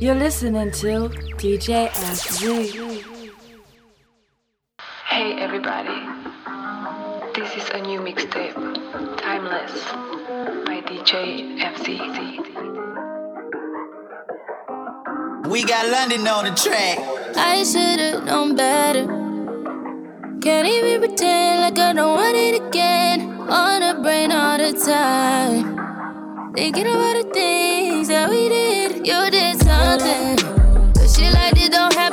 You're listening to DJ FZ. Hey everybody, this is a new mixtape, Timeless, by DJ FZ. We got London on the track. I should've known better. Can't even pretend like I don't want it again. On the brain all the time. Thinking about the things that we did. You did something. But shit like this don't happen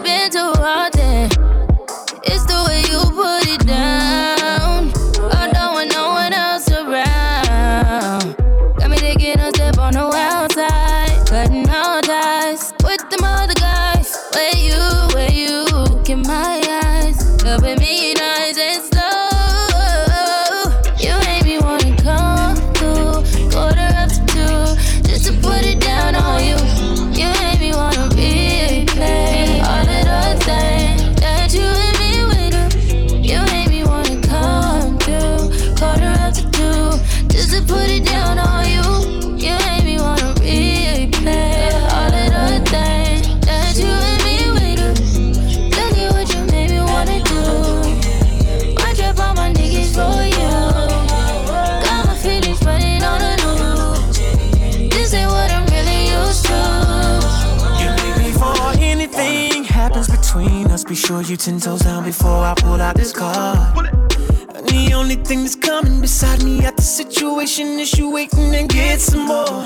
you ten toes down before I pull out this card. And the only thing that's coming beside me at the situation is you waiting and get some more.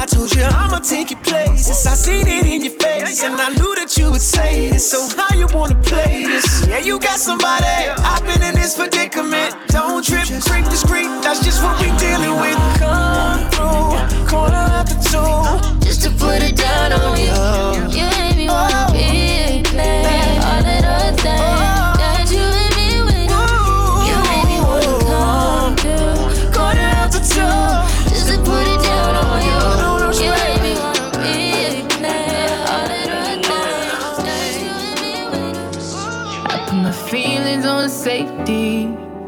I told you I'ma take your places. I seen it in your face, and I knew that you would say this. So how you wanna play this? Yeah, you got somebody. I've been in this predicament. Don't trip, creep discreet. That's just what we dealing with. Come through, corner after two. Just to put it down on you. You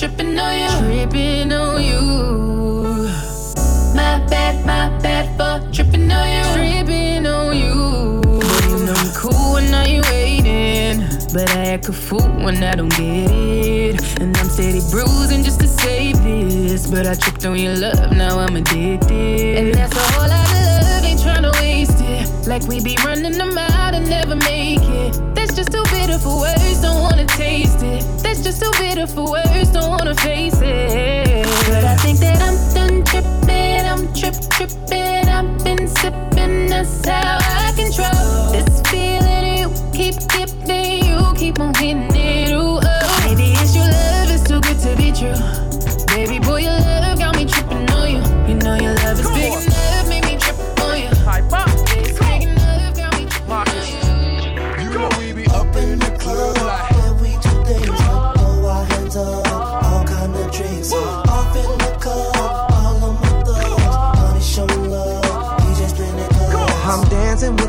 tripping on you. Tripping on you. My bad, my bad for tripping on you. Tripping on you. Know you cool when now you waiting. But I act a fool when I don't get it. And I'm steady bruising just to save this. But I tripped on your love, now I'm addicted. And that's a whole lot of love, ain't tryna waste it. Like we be running out never make it. That's just too bitter for words, don't wanna taste it. That's just too bitter for words, don't wanna face it. But I think that I'm done tripping, I'm trip tripping, I've been sipping, that's how I control this feeling. You keep giving, you keep on hitting it. Ooh, oh. Maybe it's your love, it's too good to be true. Baby boy, your love got me tripping on you. You know your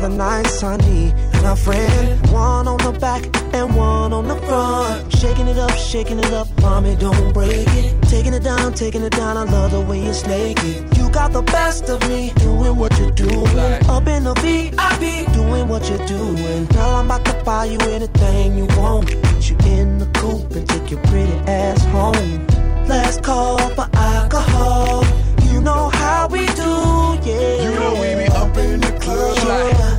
a nice honey and a friend. One on the back and one on the front. Shaking it up, shaking it up, mommy, don't break it. Taking it down, taking it down, I love the way you snake it. You got the best of me, doing what you're doing. Up in the VIP, doing what you're doing. Girl, I'm about to buy you anything you want. Put you in the coupe and take your pretty ass home. Let's call for alcohol. You know how we do, yeah. You know we be up in the club like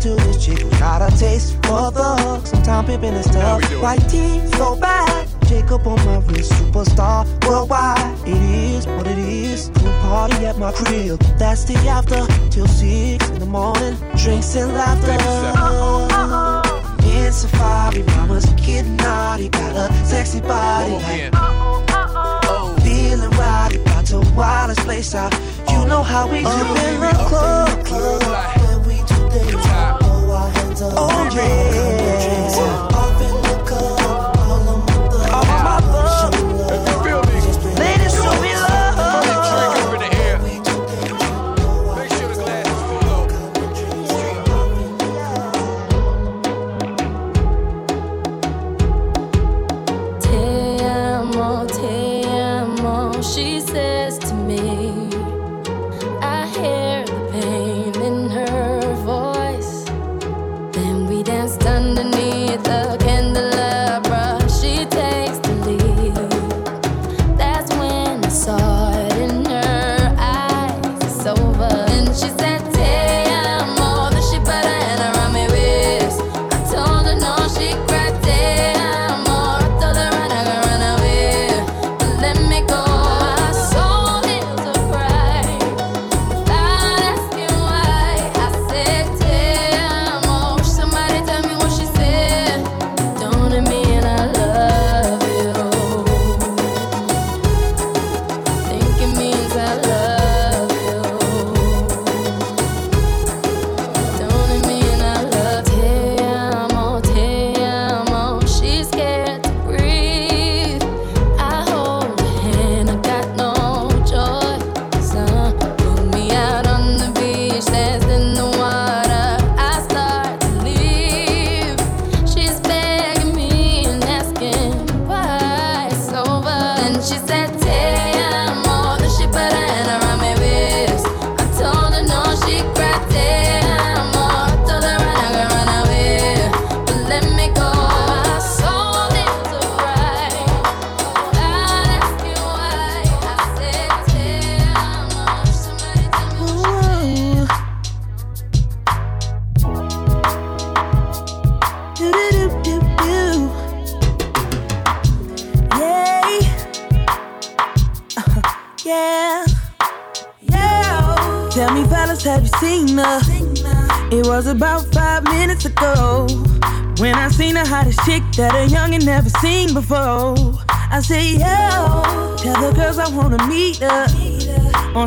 Talking to this chick got a taste for the hook. Sometimes pimping and stuff. White tea, so bad. Jacob on my wrist, superstar worldwide. It is what it is. Pool party at my crib. That's the after till six in the morning. Drinks and laughter. Oh oh oh, In safari, mama's getting naughty. Got a sexy body. Like, feeling rowdy, about to wild this place out. You know how we do in the club. When Oh yeah.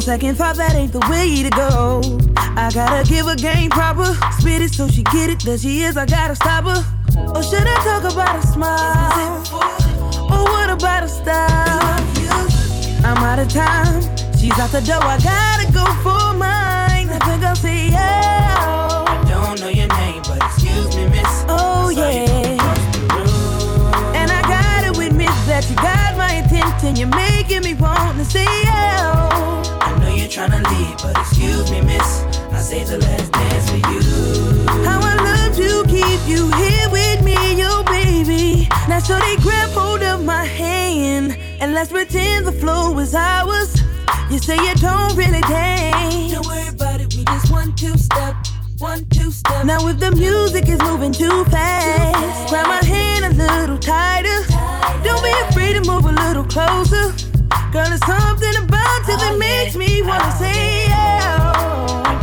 Second thought, that ain't the way to go. I gotta give her game proper, spit it so she get it. There she is, I gotta stop her. Or should I talk about a smile? Or what about a style? I'm out of time. She's out the door. I gotta go for mine. I think I'll say yeah. I don't know your name, but excuse me, miss. Oh yeah. And I gotta admit that you got my attention. You're making me want to say yeah. You're tryna leave, but excuse me, miss. I saved the last dance for you. How I love to keep you here with me, yo baby. Now so they grab hold of my hand and let's pretend the flow is ours. You say you don't really dance. Don't worry about it, we just one two step, one two step. Now if the music is moving too fast, grab my hand a little tighter. Don't be afraid to move a little closer. Girl, it's something about you that makes me wanna say yeah.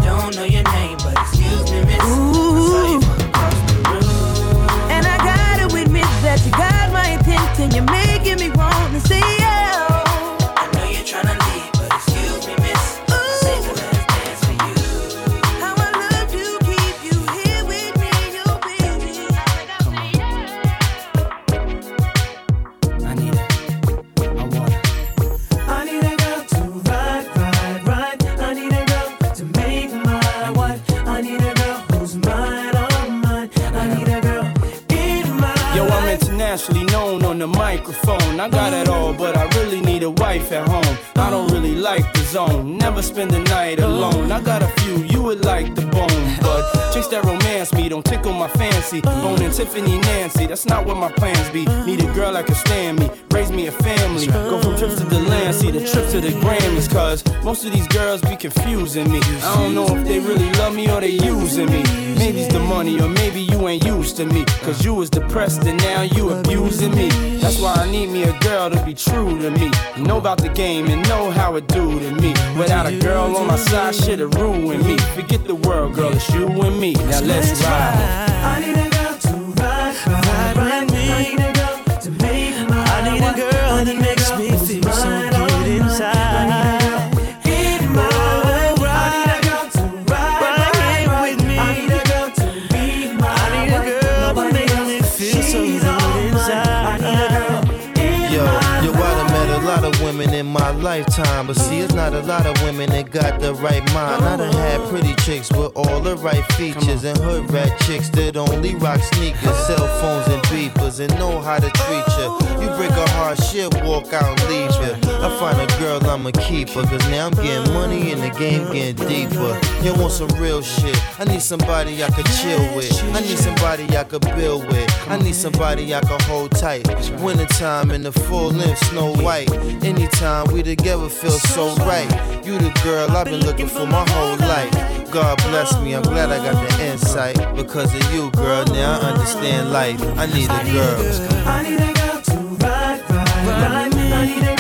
you want me internationally known on the microphone. I got it all, but I really need a wife at home. I don't really like the zone, never spend the night alone. I got a few you would like the bone, but chicks that romance me don't tickle my fancy. Bone and Tiffany Nancy, that's not what my plans be. Need a girl that can stand me, raise me a family. Go from trips to the land, see the trip to the Grammys, cause most of these girls be confusing me. I don't know if they really love me or they using me. Maybe it's the money, or maybe you ain't used to me. Cause you was depressed and now you abusing me. That's why I need me a girl to be true to me. Know about the game and know how it do to me. Without a girl on my side, shit'll ruin me. Forget the world, girl, it's you and me. Now let's ride. I need a girl my lifetime, but see, it's not a lot of women that got the right mind. I done had pretty chicks with all the right features, and hood rat chicks that only rock sneakers, cell phones, and beepers, and know how to treat you. You break a heart, shit, walk out and leave you. I find a girl, I'ma keep her, cause now I'm getting money and the game getting deeper. You want some real shit? I need somebody I could chill with. I need somebody I could build with. I need somebody I could hold tight. Wintertime in the full length, snow white. Anytime we together feel so right. You the girl I've been looking for my whole life. God bless me, I'm glad I got the insight. Because of you, girl, now I understand life. I need a girl. I need a girl to ride, ride, ride. I need a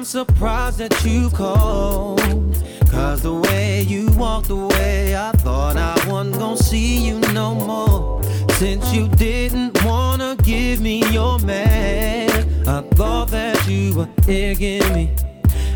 I'm surprised that you called. Cause the way you walked away, I thought I wasn't gonna see you no more. Since you didn't wanna give me your man, I thought that you were digging me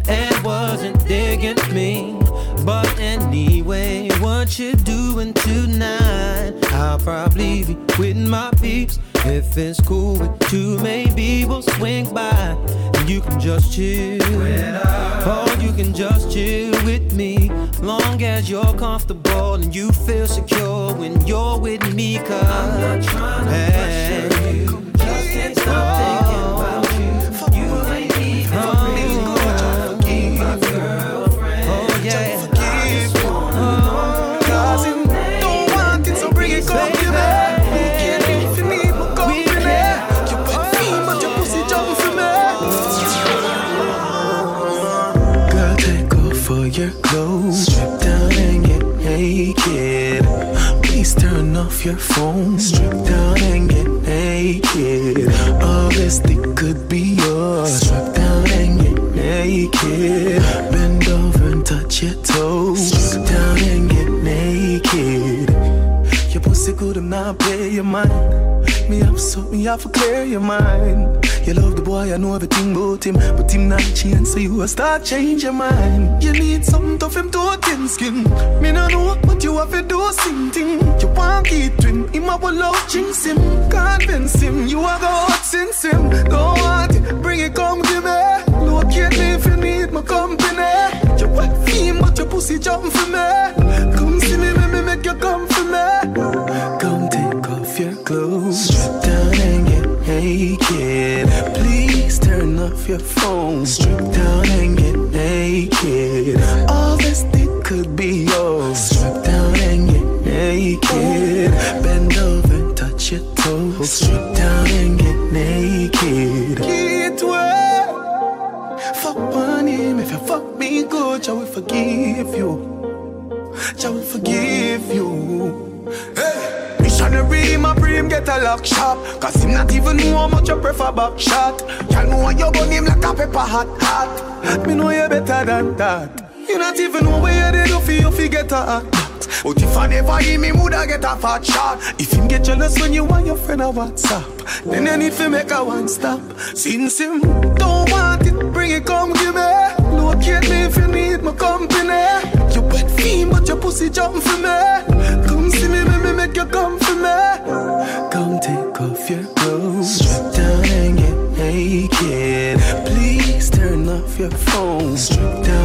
and wasn't digging me. But anyway, what you doing tonight? I'll probably be with my peeps. If it's cool with you, maybe we'll swing by and you can just chill. Or you can just chill with me, long as you're comfortable and you feel secure when you're with me. Cause I'm not trying to hey, pressure you, just can't stop thinking about you. Oh. Your phone, strip down and get naked. All this thing could be yours, strip down and get naked. Bend over and touch your toes, strip down and get naked. Your pussy good, I'm not play your mind. Me have so me have to clear your mind. You love the boy, I know everything about him, but him not change, so you a start change your mind. You need something tough him to thin skin. Me no know, but you have to do something. You it twin, him a will love jinx him, convince him. You a go hot since him. Don't want it, bring it, come give me. Locate me if you need my company. You wet fiend, but your pussy jump for me. Come see me, me, me make you come for me. Come take off your clothes. Strip down and get naked. Please turn off your phone. Strip a lock shop. Cause him not even know how much you prefer back shot. Y'all know you gun him like a pepper hot hot. Me know you better than that. You not even know where they do for you fi get a hot But if I never hear me, woulda get a fat shot. If him get jealous when you want your friend a WhatsApp, then you need to make a one stop. Since him don't want it, bring it, come give me. Locate me if you need my company. You wet fiend, but your pussy jump for me. Come see me, me, me make you come for me. Come take off your clothes, strip down and get naked. Please turn off your phone, strip down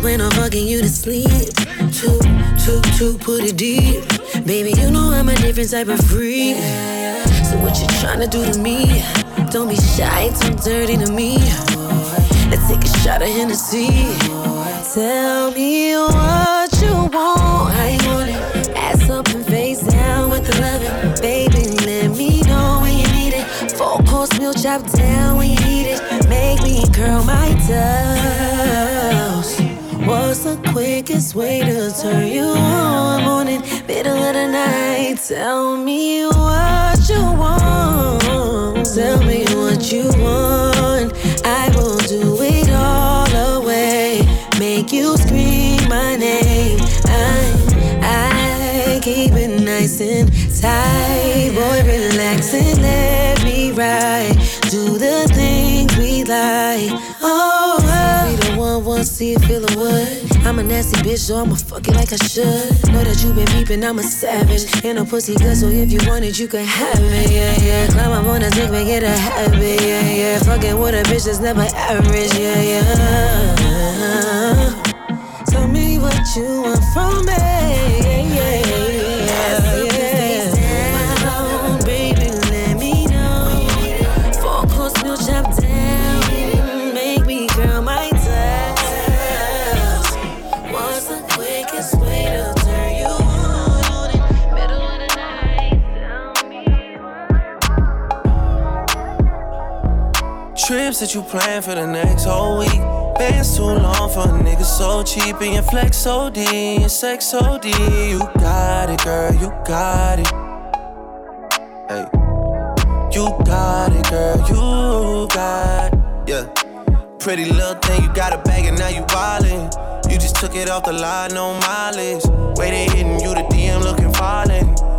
Tonight I'm on fucking you to sleep. Two, two, two, put it deep. Baby, you know I'm a different type of freak. So what you tryna do to me? Don't be shy, too dirty to me. Let's take a shot of Hennessy. Tell me what you want. You want it? Ass up and face down with the loving. Baby, let me know when you need it. Four course meal chop down when you need it. Make me curl my toes. The quickest way to turn you on? Morning, middle of the night. Tell me what you want. Tell me what you want. I will do it all away. Make you scream my name. I, I keep it nice and tight. Boy, relax and let me ride. Do the things we like. Oh, we the one, one, see feel the what? I'm a nasty bitch, so I'ma fuck it like I should. Know that you been peeping, I'm a savage. Ain't no pussy good, so if you want it, you can have it. Yeah, yeah. Climb up on a dick, make it a habit. Yeah, yeah. Fucking with a bitch that's never average. Yeah, yeah. Tell me what you want from me. That you plan for the next whole week. Bands too long for a nigga so cheap. And your flex OD, and sex OD. You got it, girl, you got it. Hey. You got it, girl, you got it. Yeah. Pretty little thing, you got a bag and now you wildin'. You just took it off the line, no mileage. Way hitting you, the DM looking violent.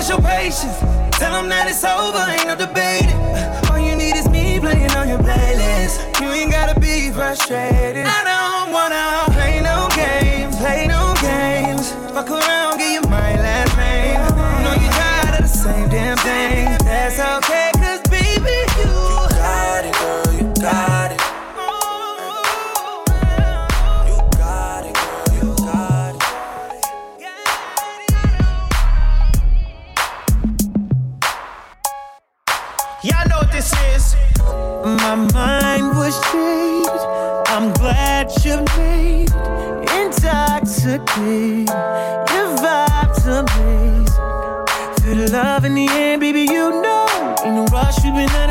test your patience. Tell them that it's over, ain't no debating. All you need is me playing on your playlist. You ain't gotta be frustrated. I don't wanna. melody. Your vibe's amazing. Feel the love in the air, baby, you know. In a rush, we've been out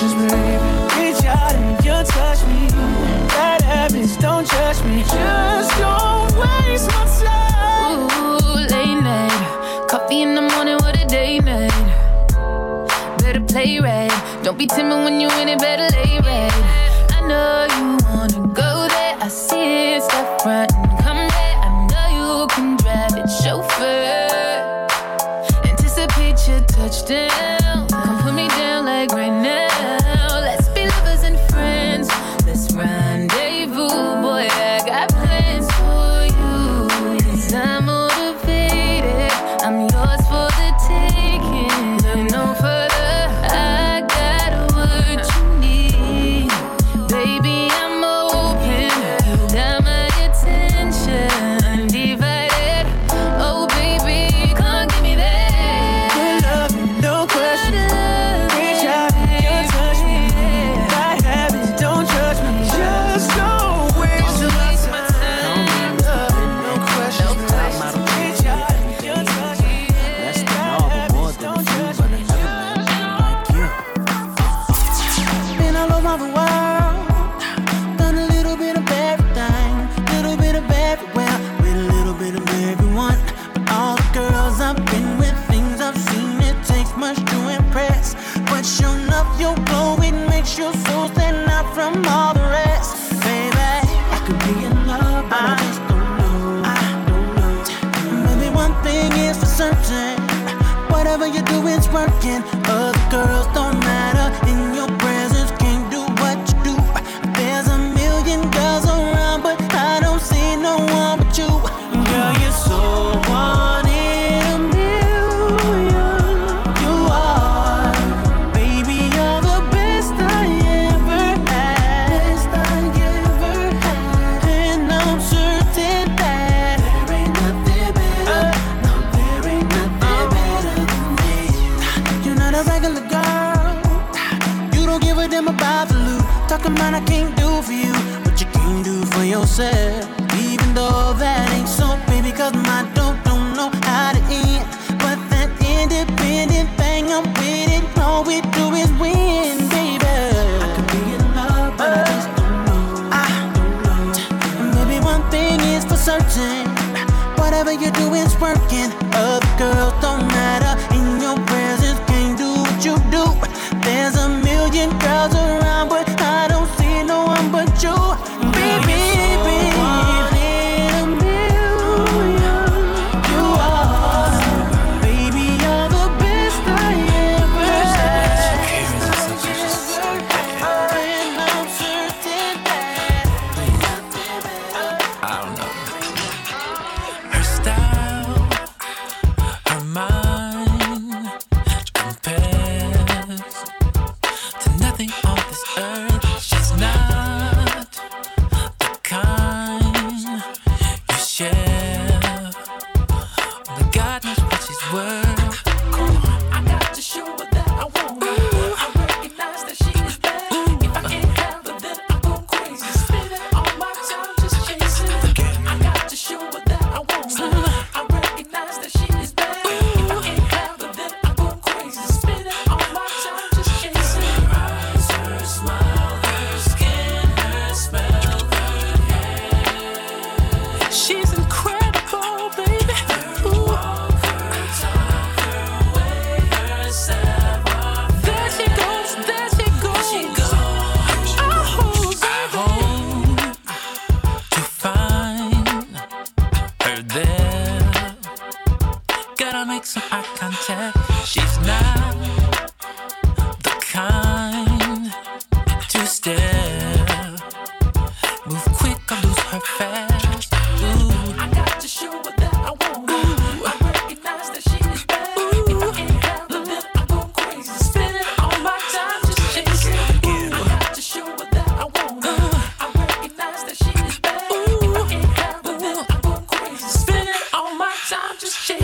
babe. Reach out and you touch me. Bad habits, don't judge me. Just don't waste my time. Ooh, late night. Coffee in the morning, what a day made. Better play red. Don't be timid when you in it, better lay red. I know you wanna go there. I see it's the front. from all the rest, baby. I could be in love, but I, I just don't know. I don't know. Maybe one thing is for certain, whatever you do, it's working.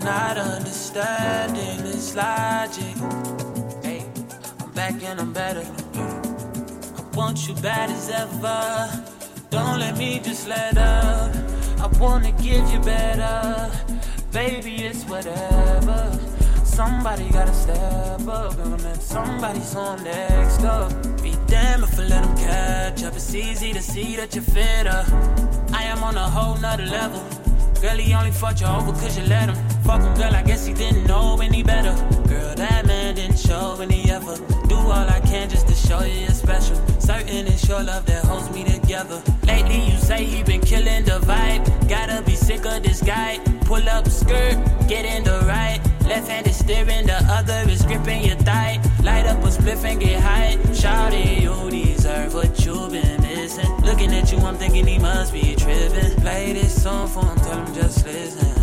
Not understanding this logic. Hey, I'm back and I'm better than you. I want you bad as ever. Don't let me just let up. I wanna give you better. Baby, it's whatever. Somebody gotta step up, and somebody's on next up, be damn if I let them catch up. It's easy to see that you're fitter. I am on a whole nother level. Girl, he only fucked you over cause you let him. Fuck him, girl, I guess he didn't know any better. Girl, that man didn't show any effort. Do all I can just to show you you're special. Certain it's your love that holds me together. Lately, you say he been killing the vibe. Gotta be sick of this guy. Pull up skirt, get in the right. Left hand is steering, the other is gripping your thigh. Light up a spliff and get high. Shouting, you deserve what you've been innocent. Looking at you, I'm thinking he must be tripping. Play this song for him, tell him just listen.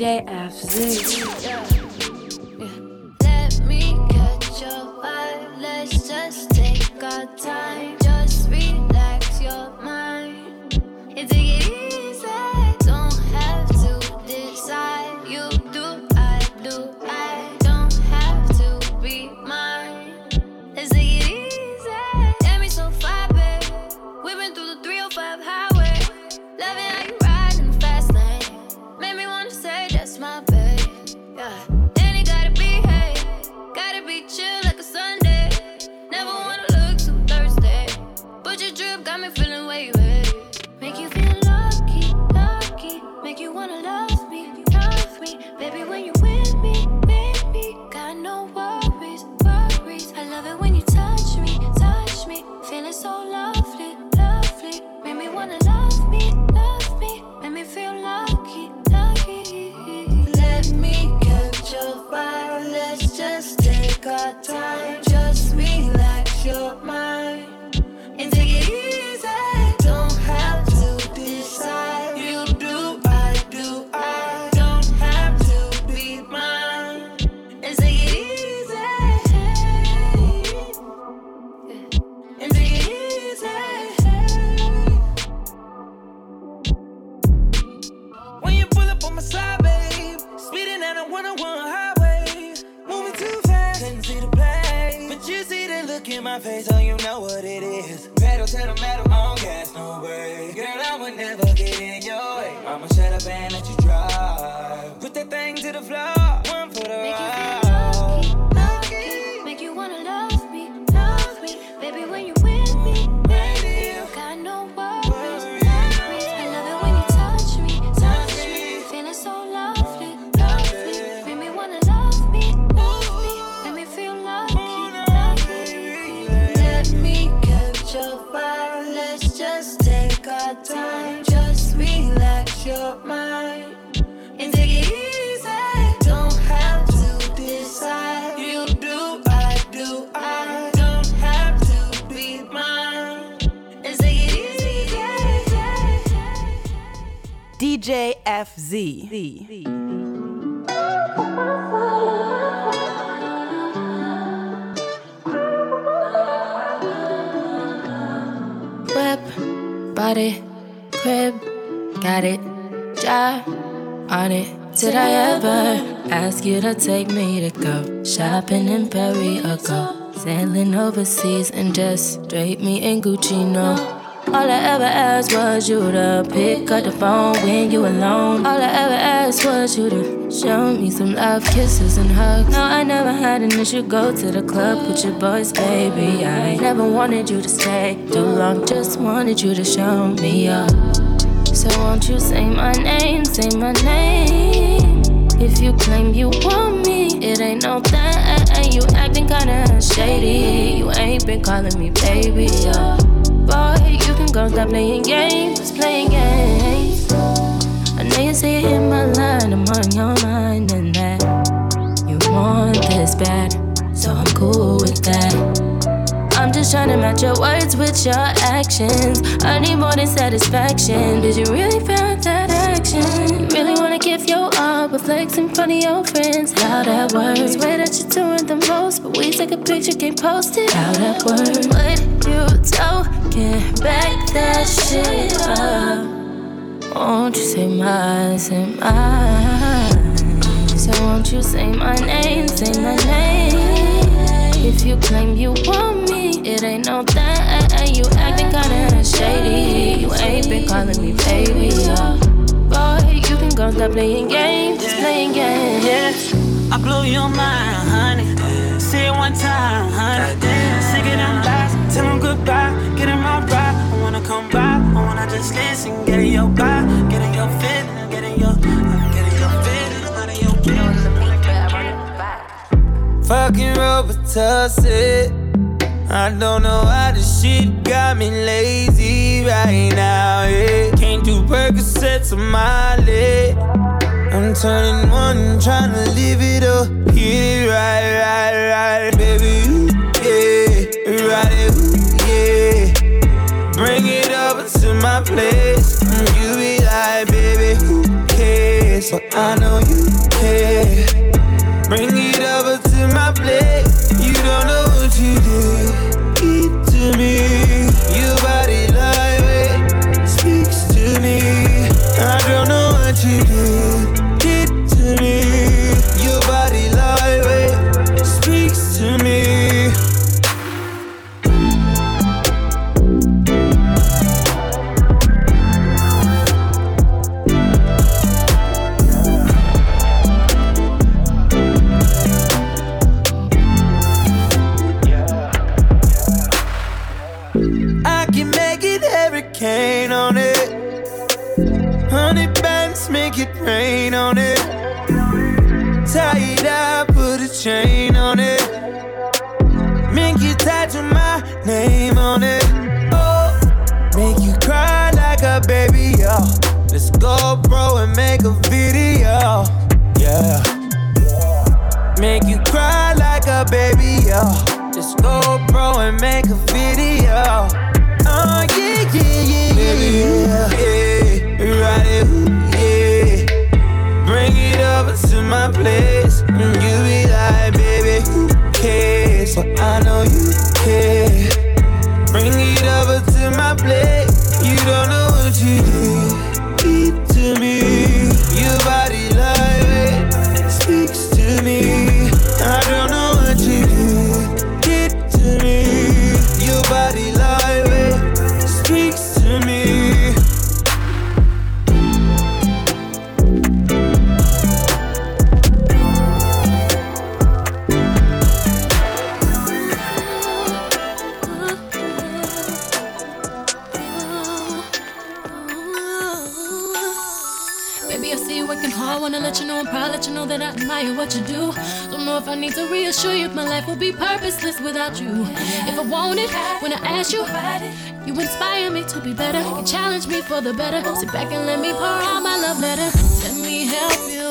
JFZ. DJ FZ. Whip, body, crib, got it, job on it. Did I ever ask you to take me to go shopping in Paris or go sailing overseas and just drape me in Gucci? No. All I ever asked was you to pick up the phone when you alone. All I ever asked was you to show me some love, kisses, and hugs. No, I never had an issue. Go to the club with your boys, baby. I never wanted you to stay too long, just wanted you to show me up. So won't you say my name, say my name? If you claim you want me, it ain't no thing. You acting kinda shady. You ain't been calling me baby, yeah. You stop playing games, playing games. I know you say it in my line, I'm on your mind, and that you want this bad, so I'm cool with that. I'm just trying to match your words with your actions. I need more than satisfaction. Did you really found that action? Really wanna give your all, but flex in front of your friends. How that works? Swear that you're doing the most, but we take a picture, can't post it. How that works? What you talking? Back that shit up. Won't you say my, say my? So won't you say my name, say my name? If you claim you want me, it ain't no thing. You acting kinda shady. You ain't been calling me baby. Can go stop playing games, just playing games. Yeah, I blew your mind, honey. Say it one time, honey. Sick of them lies, tell them goodbye. Get in my ride, I wanna come by. I wanna just listen, get in your vibe, get in your fit, get in your, get in your fit, out of your Fucking Robitussin. I don't know why this shit got me lazy right now. Yeah. Can't do Percocets on my leg. I'm turning one, trying to live it up. It right, right, right, baby. Ooh, yeah, right, ooh, yeah. Bring it over to my place. And you be like, baby, who cares? But I know you care. Bring it over to my plate. You don't know what you did. Hurricane on it. Hundred bands make it rain on it. Tie it up, put a chain on it. Make you tattoo my name on it. Oh, make you cry like a baby, yo. Let's go, bro, and make a video. Yeah. Make you cry like a baby, yo. Just go, bro, and make a video. Oh, yeah, yeah, yeah, baby, yeah. Yeah, ride it, yeah. Bring it over to my place. And you be like, baby, who cares? But I know you care. Bring it over to my place. You don't know what you did. If I need to reassure you, my life would be purposeless without you. If I want it, when I ask you, you inspire me to be better. You challenge me for the better. Sit back and let me pour out my love letter. Let me help you.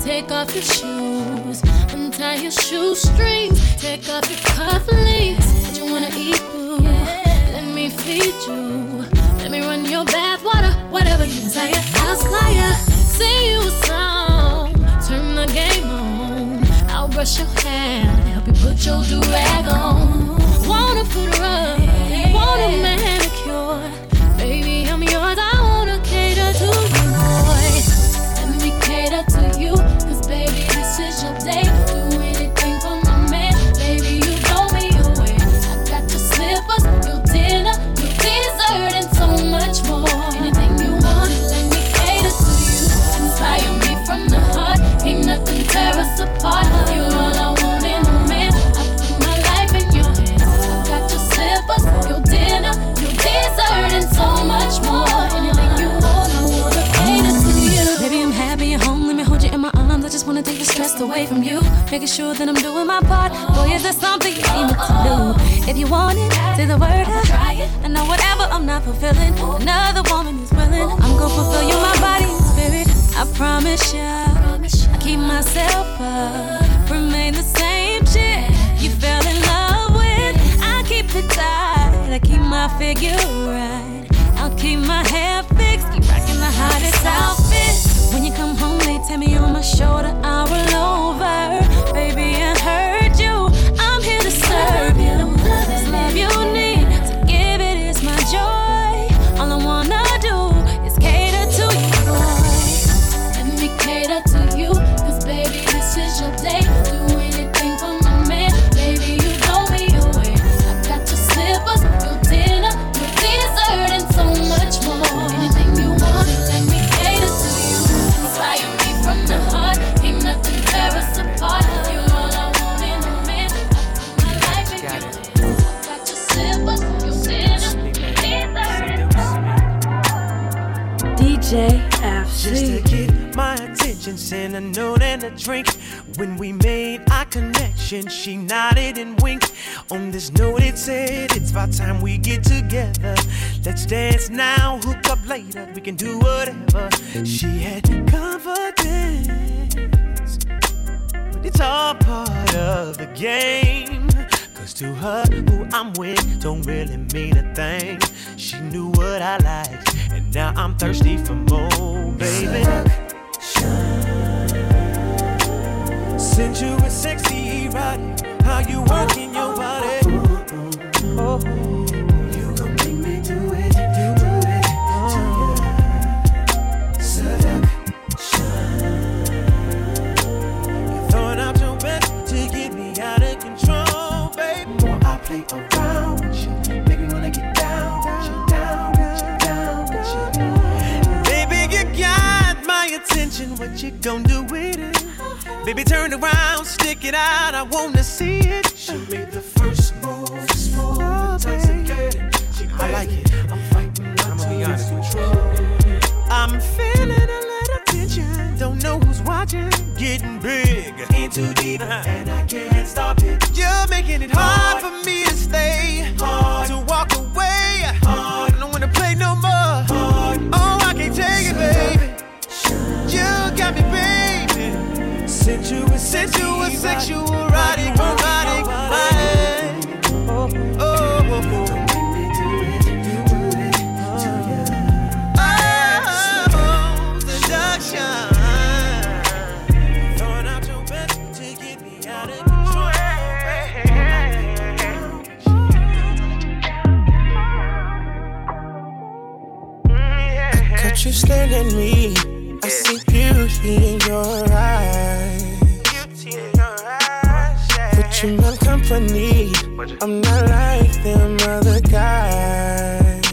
Take off your shoes, untie your shoestrings, take off your cufflinks. What you wanna eat, boo? Let me feed you. Let me run your bath water, whatever you desire. I'll slide sing you a song, turn the game on. Brush your hair, help you put your do rag on. Wanna put a rub, want a manicure. Away from you. Making sure that I'm doing my part. Boy, is there something you need me to do? If you want it, say the word. I. I know whatever I'm not fulfilling, another woman is willing. I'm gonna fulfill you, my body and spirit. I promise ya. I keep myself up, remain the same chick you fell in love with. I keep it tight, I keep my figure right. I'll keep my hair fixed, keep rocking the hottest outfit. When you come home, they tell me on my shoulder, I'll roll over. She nodded and winked. On this note, it said, It's about time we get together. Let's dance now, turn around, stick it out. I wanna see it. She made the first move, smooth, intoxicated. She I like it. I'm fighting not to lose control. I'm feeling a little tension. Don't know who's watching. Getting big, in too deep, uh-huh. and I can't stop it. You're making it hard for me Sensuous, sensuous, sexual, I'm not like them other guys.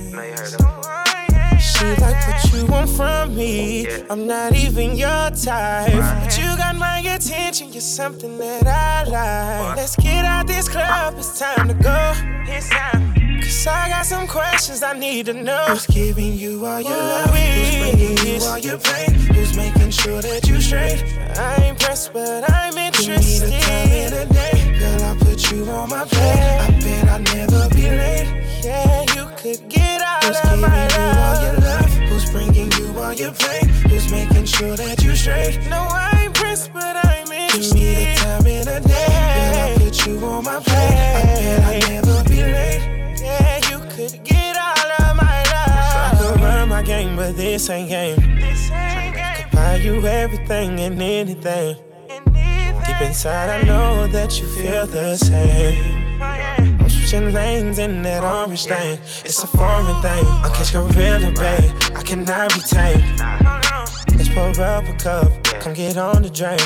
She like what you want from me. I'm not even your type. But you got my attention. You're something that I like. Let's get out this club. It's time to go. It's time. Cause I got some questions I need to know. Who's giving you all your love? Who's bringing you all your pain? Who's making sure that you straight? I ain't pressed, but I'm interested. Give me the time in the day. Girl, you on my plate. I bet I'll never be late. Yeah, you could get out Who's of my life. Who's giving you all your love? Who's bringing you all your pain? Who's making sure that you straight? No, I ain't pressed, but I'm interested. Give me the time in the day. Girl, I'll put you on my plate. I bet I'll never be late. Yeah, you could get all of my love. I could run my game, but this ain't game. This ain't game. Could buy you everything and anything. Inside, I know that you feel the same. I'm switching lanes in that orange thing. It's a foreign thing. I catch gorilla, babe. I cannot be tamed. Let's pour up a cup. Come get on the drain.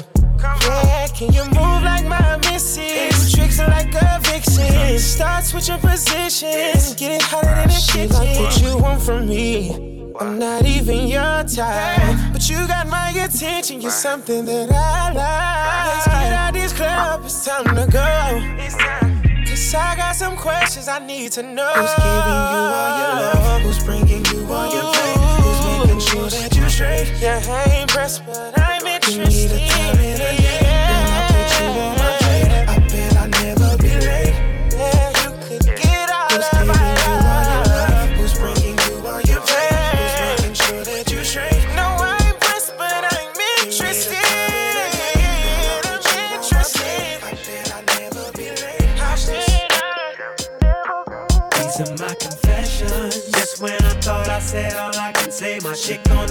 Yeah, can you move like my missus? Tricks are like a vixen. Start switching positions. Get it hotter than a kitchen. Like what you want from me. I'm not even your type, but you got my attention. You're something that I like. Let's get out this club. It's time to go. Cause I got some questions I need to know. Who's giving you all your love? Who's bringing you all your pain? Who's making sure that you're straight? Yeah, I ain't pressed, but I'm interested.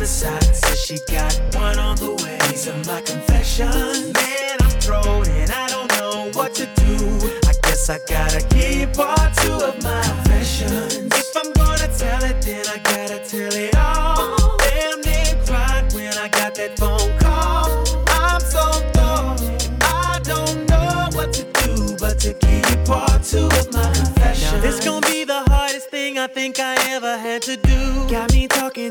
The side says she got one on the way. These are my confessions. Man, I'm thrown and I don't know what to do. I guess I gotta keep part two of my confessions. If I'm gonna tell it, then I gotta tell it all. Damn, they cried when I got that phone call. I'm so thrown. I don't know what to do, but to you part two of my confessions. Now this gon' be the hardest thing I think I ever had to do. Got me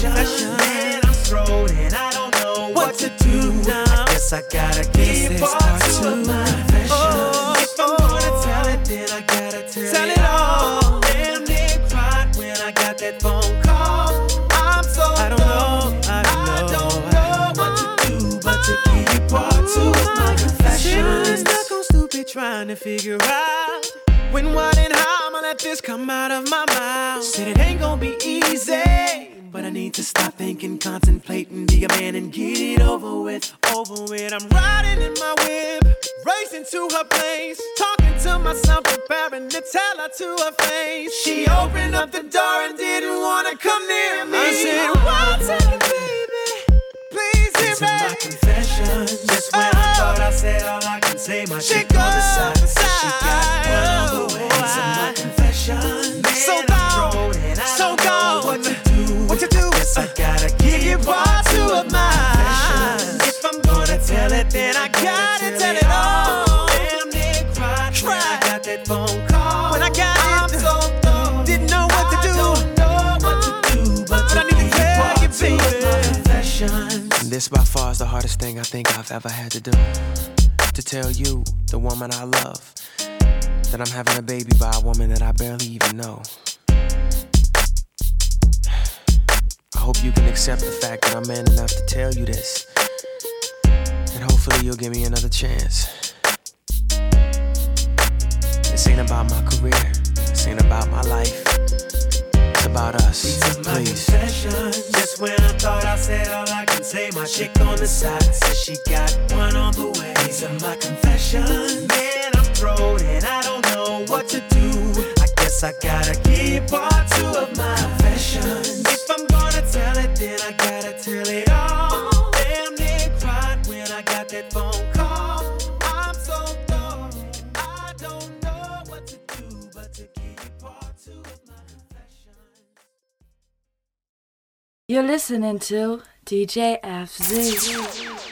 confessions. Man, I'm thrown and I don't know what to do now. I guess I gotta give This is part two of my confessions. If I'm gonna tell it, then I gotta tell, Tell it it all. Damn, they cried when I got that phone call. I'm so I don't know, I don't know, I don't know what to do, but to give you part two of my confessions. Stuck on stupid trying to figure out when, what, and how let this come out of my mouth. Said it ain't gonna be easy. But I need to stop thinking, contemplating, be a man and get it over with. Over with. I'm riding in my whip, racing to her place, talking to myself, preparing to tell her to her face. She opened up the door and didn't wanna come near me. I said, One second, baby, please hear me. my confessions. Just when I oh. thought I said all I can say, my chick on the I've ever had to do. To tell you, the woman I love, that I'm having a baby by a woman that I barely even know. I hope you can accept the fact that I'm man enough to tell you this. And hopefully you'll give me another chance. This ain't about my career. This ain't about my life. It's about us. These are my Please. Just when I thought I said all I can say, my chick on the side says she got one on the way. These are my confessions. Man, I'm thrown and I don't know what to do. I guess I gotta give part two of my confessions. If I'm gonna tell it, then I gotta tell it all. You're listening to DJ FZ.